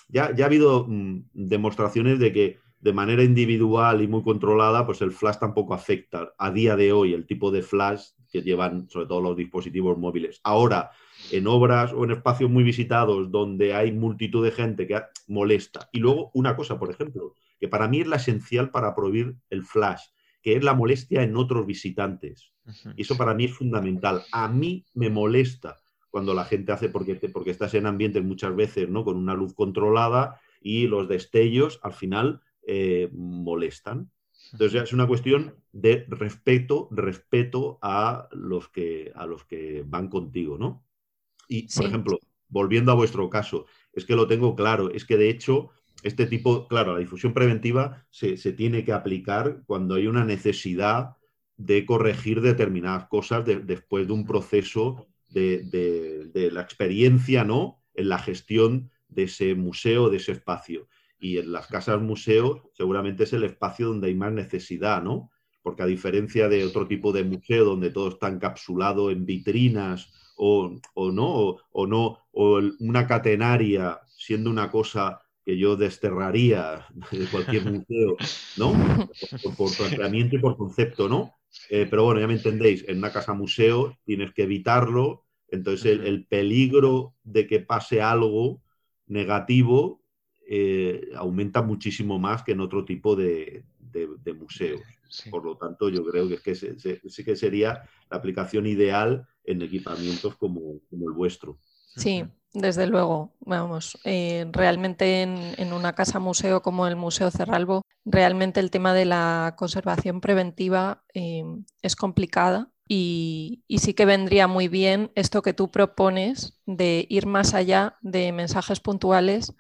Ya, ya ha habido mm, demostraciones de que de manera individual y muy controlada, pues el flash tampoco afecta a día de hoy el tipo de flash que llevan sobre todo los dispositivos móviles. Ahora, en obras o en espacios muy visitados donde hay multitud de gente que molesta. Y luego una cosa, por ejemplo, que para mí es la esencial para prohibir el flash, que es la molestia en otros visitantes. Y eso para mí es fundamental. A mí me molesta cuando la gente hace, porque, porque estás en ambientes muchas veces ¿no? con una luz controlada y los destellos al final eh, molestan. Entonces ya es una cuestión de respeto, respeto a los que, a los que van contigo, ¿no? Y, por ejemplo, volviendo a vuestro caso, es que lo tengo claro, es que de hecho, este tipo, claro, la difusión preventiva se, tiene que aplicar cuando hay una necesidad de corregir determinadas cosas después de un proceso de, de, la experiencia, ¿no? En la gestión de ese museo, de ese espacio. Y en las casas museo seguramente es el espacio donde hay más necesidad, ¿no? Porque a diferencia de otro tipo de museo donde todo está encapsulado en vitrinas o, no, o, no, o una catenaria siendo una cosa que yo desterraría de cualquier museo, ¿no? Por, planteamiento y por concepto, ¿no? Eh, pero bueno, ya me entendéis, en una casa museo tienes que evitarlo, entonces el, peligro de que pase algo negativo eh, aumenta muchísimo más que en otro tipo de, museos. Por lo tanto, yo creo que, es que sí que sería la aplicación ideal en equipamientos como, el vuestro. Sí, desde luego, vamos, eh, realmente en, una casa museo como el Museo Cerralbo, realmente el tema de la conservación preventiva eh, es complicada y, sí que vendría muy bien esto que tú propones de ir más allá de mensajes puntuales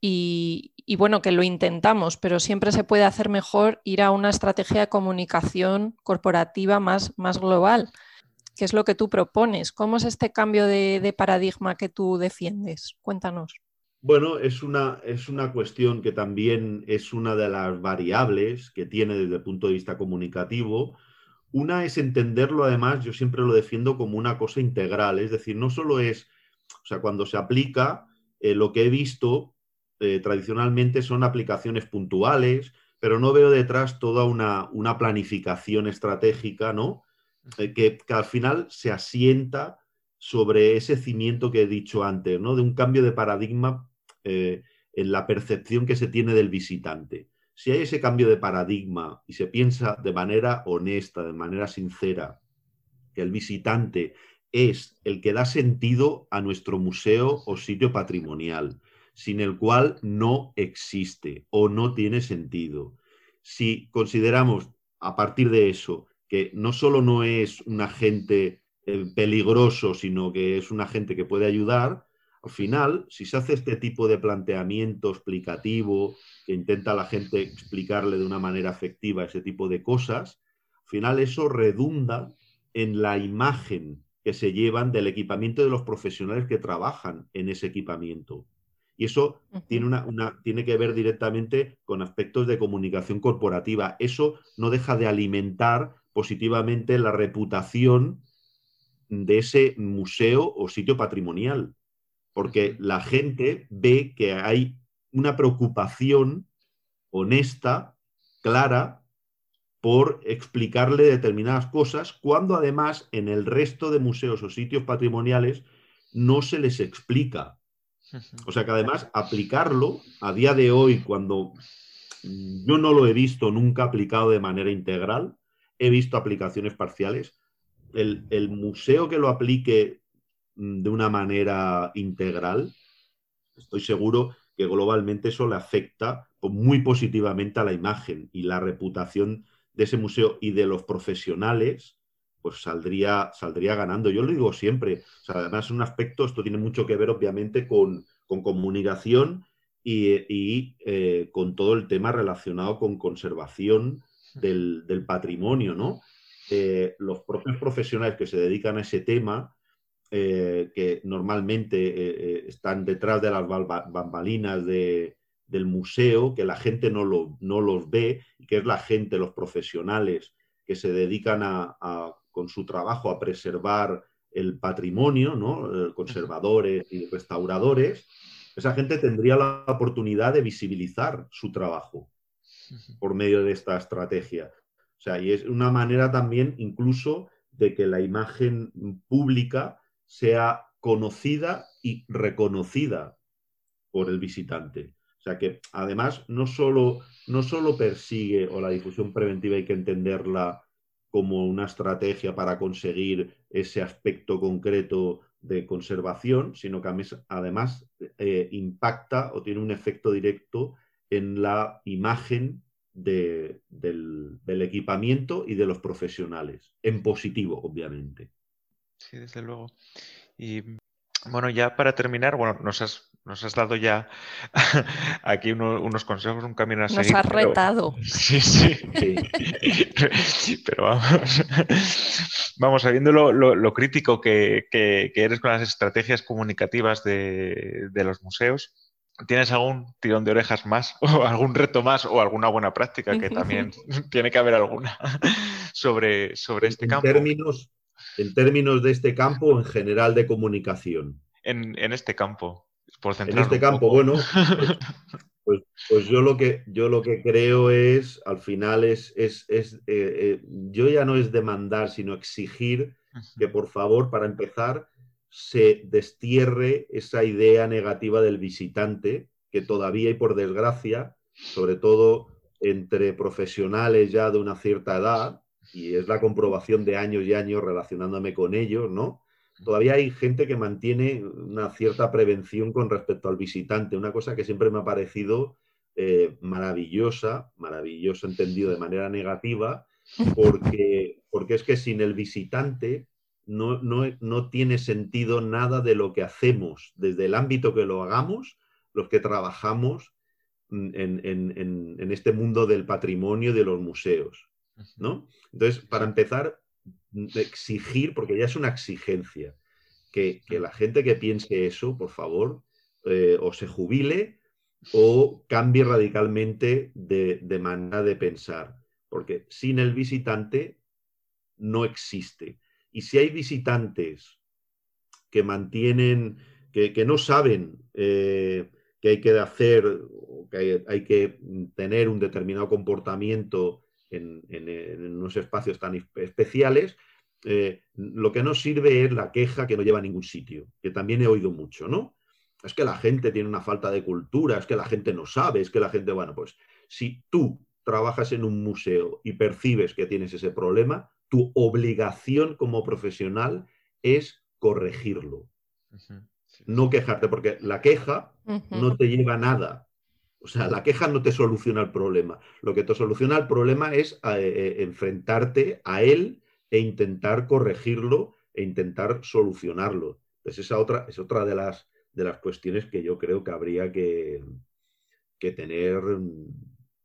y, y, bueno, que lo intentamos, pero siempre se puede hacer mejor ir a una estrategia de comunicación corporativa más, más global ¿Qué es lo que tú propones? ¿Cómo es este cambio de, paradigma que tú defiendes? Cuéntanos. Bueno, es una, es una cuestión que también es una de las variables que tiene desde el punto de vista comunicativo. Una es entenderlo, además, yo siempre lo defiendo como una cosa integral, es decir, no solo es, o sea, cuando se aplica, eh, lo que he visto eh, tradicionalmente son aplicaciones puntuales, pero no veo detrás toda una, una planificación estratégica, ¿no? Eh, que, al final se asienta sobre ese cimiento que he dicho antes, ¿no? De un cambio de paradigma eh, en la percepción que se tiene del visitante. Si hay ese cambio de paradigma y se piensa de manera honesta, de manera sincera, que el visitante es el que da sentido a nuestro museo o sitio patrimonial, sin el cual no existe o no tiene sentido. Si consideramos a partir de eso que no solo no es un agente eh, peligroso, sino que es un agente que puede ayudar, al final, si se hace este tipo de planteamiento explicativo, que intenta a la gente explicarle de una manera efectiva ese tipo de cosas, al final eso redunda en la imagen que se llevan del equipamiento de los profesionales que trabajan en ese equipamiento. Y eso tiene, una, tiene que ver directamente con aspectos de comunicación corporativa. Eso no deja de alimentar positivamente la reputación de ese museo o sitio patrimonial, porque la gente ve que hay una preocupación honesta, clara, por explicarle determinadas cosas, cuando además en el resto de museos o sitios patrimoniales no se les explica. O sea que además aplicarlo a día de hoy, cuando yo no lo he visto nunca aplicado de manera integral, he visto aplicaciones parciales. El, museo que lo aplique mm, de una manera integral, estoy seguro que globalmente eso le afecta muy positivamente a la imagen y la reputación de ese museo y de los profesionales, pues saldría, saldría ganando. Yo lo digo siempre. además, es un aspecto, esto tiene mucho que ver, obviamente, con, comunicación y, eh, con todo el tema relacionado con conservación del, patrimonio, ¿no? Eh, los propios profesionales que se dedican a ese tema eh, que normalmente eh, están detrás de las bambalinas del museo, que la gente no, lo, no, los ve, que es la gente, los profesionales que se dedican a, con su trabajo a preservar el patrimonio, ¿no? conservadores y restauradores, esa gente tendría la oportunidad de visibilizar su trabajo por medio de esta estrategia. O sea, y es una manera también incluso de que la imagen pública sea conocida y reconocida por el visitante. O sea que además no solo, no solo persigue o la difusión preventiva hay que entenderla como una estrategia para conseguir ese aspecto concreto de conservación, sino que además eh, impacta o tiene un efecto directo en la imagen del, equipamiento y de los profesionales, en positivo, obviamente. Sí, desde luego. Y bueno, ya para terminar, bueno, nos has, nos has dado ya <laughs> aquí unos consejos, un camino a seguir. Nos has retado. <laughs> Sí, sí. <laughs> pero vamos, vamos sabiendo lo, crítico que, eres con las estrategias comunicativas de, de los museos. ¿Tienes algún tirón de orejas más <laughs> o algún reto más o alguna buena práctica que también <laughs> <laughs> tiene que haber alguna sobre, sobre este campo? En términos, en términos de este campo en general de comunicación. En, este campo, por En este campo, bueno, pues, pues, yo, lo que, yo lo que creo es, al final es, es, es eh, eh, yo ya no es demandar, sino exigir que por favor, para empezar, se destierre esa idea negativa del visitante, que todavía y por desgracia, sobre todo entre profesionales ya de una cierta edad, y es la comprobación de años y años relacionándome con ellos, ¿no? Todavía hay gente que mantiene una cierta prevención con respecto al visitante, una cosa que siempre me ha parecido eh, maravillosa, maravilloso entendido de manera negativa, porque, porque es que sin el visitante no, no, tiene sentido nada de lo que hacemos, desde el ámbito que lo hagamos, los que trabajamos en, en este mundo del patrimonio y de los museos. ¿no? Entonces, para empezar, exigir, porque ya es una exigencia, que, la gente que piense eso, por favor, eh, o se jubile o cambie radicalmente de, manera de pensar, porque sin el visitante no existe. Y si hay visitantes que mantienen, que, no saben eh, que hay que hacer, que hay, que tener un determinado comportamiento en, unos espacios tan especiales, eh, lo que no sirve es la queja que no lleva a ningún sitio, que también he oído mucho, ¿no? Es que la gente tiene una falta de cultura, es que la gente no sabe, es que la gente, bueno, pues si tú trabajas en un museo y percibes que tienes ese problema, tu obligación como profesional es corregirlo. No quejarte, porque la queja no te lleva a nada. O sea, la queja no te soluciona el problema. Lo que te soluciona el problema es eh, eh, enfrentarte a él e intentar corregirlo e intentar solucionarlo. Entonces, esa otra, es otra de las, de las cuestiones que yo creo que habría que, que, tener,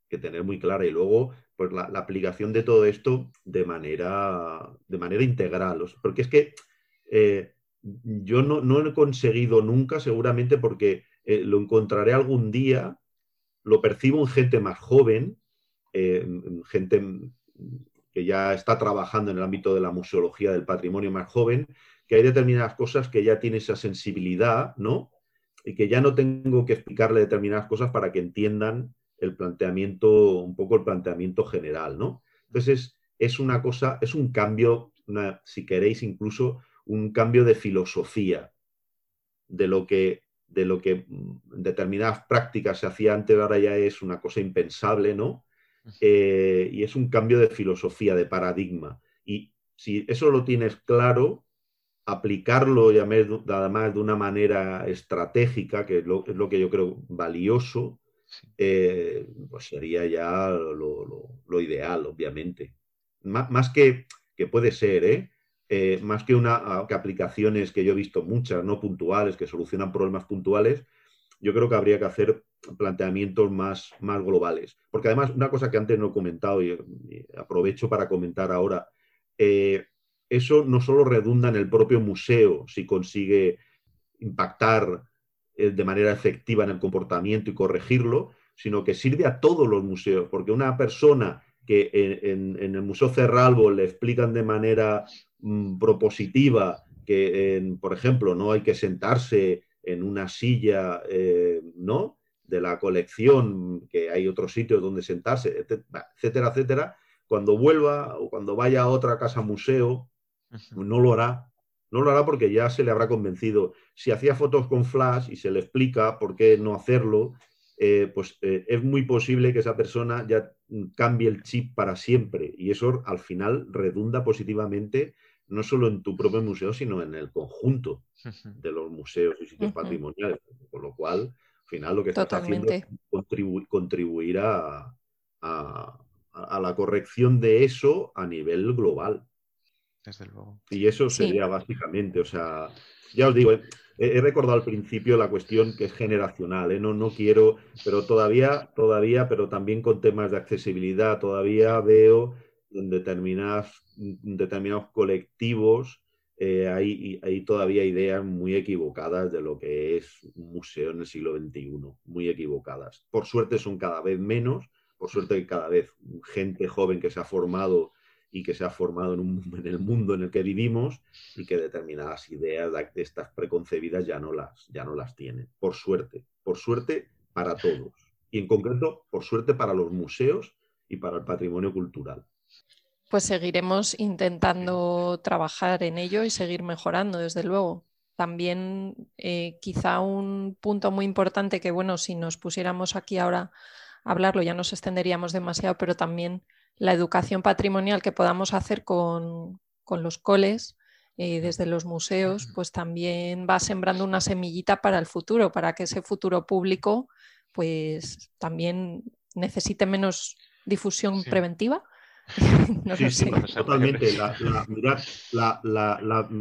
que tener muy clara. Y luego, pues la, aplicación de todo esto de manera, de manera integral. porque es que eh, yo no, he conseguido nunca, seguramente porque lo encontraré algún día, lo percibo en gente más joven, eh, gente que ya está trabajando en el ámbito de la museología del patrimonio más joven, que hay determinadas cosas que ya tiene esa sensibilidad, ¿no? Y que ya no tengo que explicarle determinadas cosas para que entiendan el planteamiento, un poco el planteamiento general, ¿no? Entonces, es una cosa, es un cambio, si queréis, incluso un cambio de filosofía de lo que de lo que en determinadas prácticas se hacía antes, ahora ya es una cosa impensable, ¿no? Eh, y es un cambio de filosofía, de paradigma. Y si eso lo tienes claro, aplicarlo y además de una manera estratégica, que es lo, que yo creo valioso, eh, pues sería ya lo, ideal, obviamente. más, que, que puede ser, ¿eh? Eh, más que, una, aplicaciones que yo he visto muchas, no puntuales, que solucionan problemas puntuales, yo creo que habría que hacer planteamientos más, más globales. Porque además, una cosa que antes no he comentado y, aprovecho para comentar ahora, eso no solo redunda en el propio museo si consigue impactar eh, de manera efectiva en el comportamiento y corregirlo, sino que sirve a todos los museos, porque una persona que en, el Museo Cerralbo le explican de manera mm, propositiva que, por ejemplo, no hay que sentarse en una silla, eh, ¿no? De la colección, que hay otros sitios donde sentarse, etcétera, etcétera. Cuando vuelva o cuando vaya a otra casa museo, no lo hará. No lo hará porque ya se le habrá convencido. Si hacía fotos con flash y se le explica por qué no hacerlo, eh, pues eh, es muy posible que esa persona ya cambie el chip para siempre. Y eso al final redunda positivamente no solo en tu propio museo, sino en el conjunto <laughs> de los museos y sitios patrimoniales. Con lo cual, al final lo que estás haciendo es contribuir a, la corrección de eso a nivel global. Desde luego. Y eso sería básicamente, o sea, ya os digo, he, recordado al principio la cuestión que es generacional, ¿eh? no, no quiero, pero todavía, todavía, pero también con temas de accesibilidad, todavía veo en determinadas, determinados colectivos eh, hay, hay, todavía ideas muy equivocadas de lo que es un museo en el siglo XXI, muy equivocadas. Por suerte son cada vez menos, por suerte cada vez gente joven que se ha formado y que se ha formado en, un, en el mundo en el que vivimos y que determinadas ideas de estas preconcebidas ya no las, ya no las tienen. Por suerte, por suerte para todos. Y en concreto, por suerte para los museos y para el patrimonio cultural. Pues seguiremos intentando trabajar en ello y seguir mejorando, desde luego. También eh, quizá un punto muy importante que, bueno, si nos pusiéramos aquí ahora a hablarlo ya nos extenderíamos demasiado, pero también la educación patrimonial que podamos hacer con, los coles, eh, desde los museos, pues también va sembrando una semillita para el futuro, para que ese futuro público pues también necesite menos difusión preventiva. <laughs> <laughs> Sí, sí, totalmente.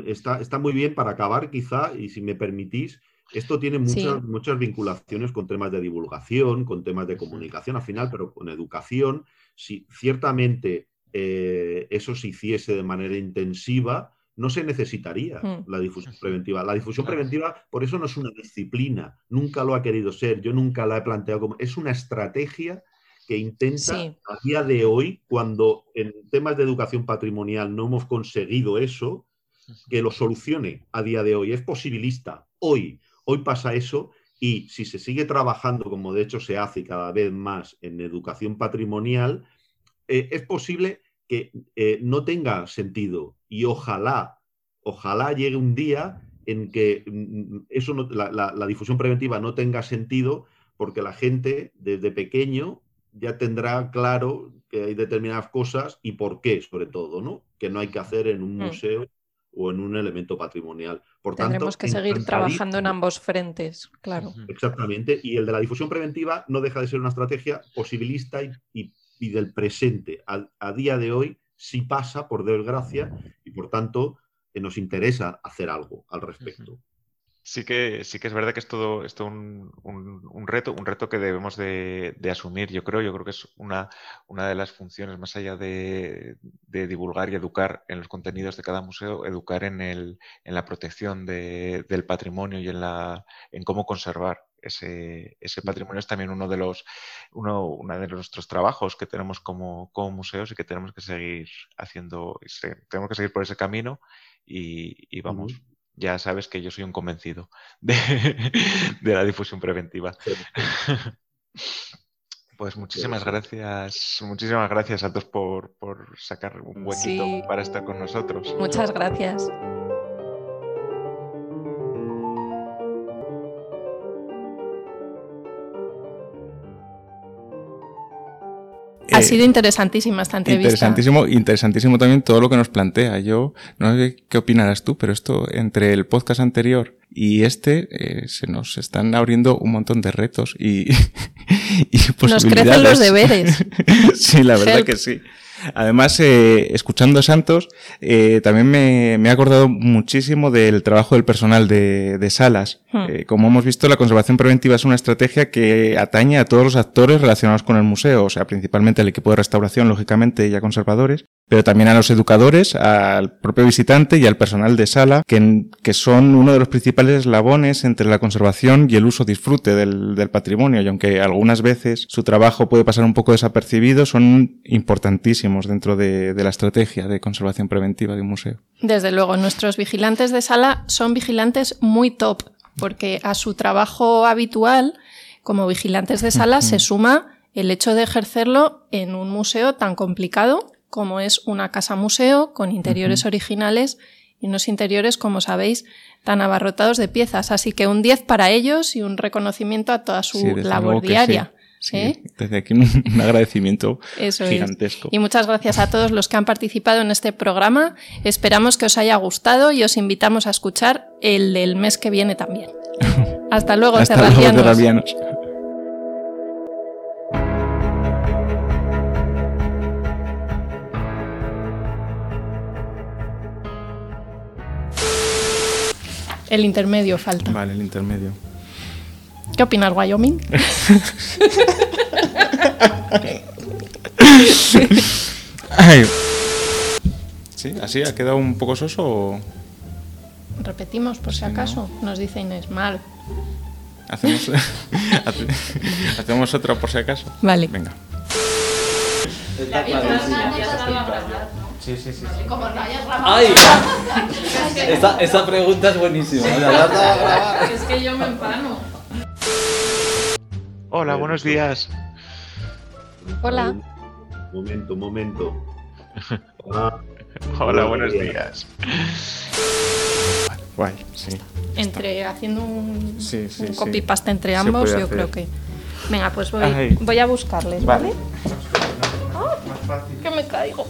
está, está, muy bien para acabar, quizá, y si me permitís, esto tiene muchas, muchas vinculaciones con temas de divulgación, con temas de comunicación al final, pero con educación. Si ciertamente eh, eso se hiciese de manera intensiva, no se necesitaría hmm. la difusión preventiva. La difusión preventiva, por eso no es una disciplina, nunca lo ha querido ser, yo nunca la he planteado como, es una estrategia que intenta a día de hoy, cuando en temas de educación patrimonial no hemos conseguido eso, que lo solucione a día de hoy. Es posibilista. Hoy, hoy pasa eso y si se sigue trabajando, como de hecho se hace cada vez más en educación patrimonial, eh, es posible que eh, no tenga sentido y ojalá, ojalá llegue un día en que mm, eso la difusión preventiva no tenga sentido porque la gente desde pequeño ya tendrá claro que hay determinadas cosas y por qué, sobre todo, ¿no? Que no hay que hacer en un mm. museo o en un elemento patrimonial. Por Tendremos que seguir trabajando en ambos frentes, claro. Exactamente. Y el de la difusión preventiva no deja de ser una estrategia posibilista y, del presente. A, día de hoy sí pasa, por desgracia, y por tanto eh, nos interesa hacer algo al respecto. Sí que, sí que es verdad que es todo, esto un, un, reto, un reto que debemos de, asumir, yo creo. Yo creo que es una, una de las funciones, más allá de, divulgar y educar en los contenidos de cada museo, educar en, el, en la protección del patrimonio y en, la, en cómo conservar ese, ese patrimonio. Es también uno de los, uno, de nuestros trabajos que tenemos como, como museos y que tenemos que seguir haciendo, tenemos que seguir por ese camino y, vamos ya sabes que yo soy un convencido <laughs> de, la difusión preventiva. <laughs> Pues muchísimas gracias, muchísimas gracias a todos por, sacar un huequito para estar con nosotros. Muchas gracias. Ha sido interesantísima esta entrevista. Interesantísimo, interesantísimo también todo lo que nos plantea. Yo no sé qué opinarás tú, pero esto entre el podcast anterior y este eh, se nos están abriendo un montón de retos y, <laughs> y posibilidades. Nos crecen los deberes. <laughs> sí, la verdad que sí. Además, eh, escuchando a Santos, eh, también me, me, he acordado muchísimo del trabajo del personal de, de salas, Hmm. Eh, como hemos visto, la conservación preventiva es una estrategia que atañe a todos los actores relacionados con el museo, o sea, principalmente al equipo de restauración, lógicamente, y a conservadores, pero también a los educadores, al propio visitante y al personal de sala, que, que son uno de los principales eslabones entre la conservación y el uso disfrute del, del, patrimonio, y aunque algunas veces su trabajo puede pasar un poco desapercibido, son importantísimos dentro de, de la estrategia de conservación preventiva de un museo. Desde luego, nuestros vigilantes de sala son vigilantes muy top, porque a su trabajo habitual como vigilantes de sala se suma el hecho de ejercerlo en un museo tan complicado como es una casa museo con interiores originales y unos interiores, como sabéis, tan abarrotados de piezas. Así que un 10 para ellos y un reconocimiento a toda su labor diaria. ¿eh? desde aquí un, agradecimiento gigantesco. Y muchas gracias a todos los que han participado en este programa. Esperamos que os haya gustado y os invitamos a escuchar el del mes que viene también. <laughs> Hasta luego, Hasta luego, El intermedio falta. Vale, el intermedio. ¿Qué opinas, Wyoming? Sí, así ha quedado un poco soso. O... Repetimos por si acaso. Nos dice Inés mal. Hacemos, hacemos otra por si acaso. Vale. Venga. Sí, sí, sí. Como no hayas ¡Ay! <laughs> esa, esa pregunta es buenísima. es que yo me empano. Hola, <laughs> buenos días. Hola. Momento, momento. Hola, buenos días. Guay, sí. Entre haciendo un, copy paste entre ambos, yo creo que. Venga, pues voy, voy a buscarles, ¿vale? ¿vale? Ah, que me caigo.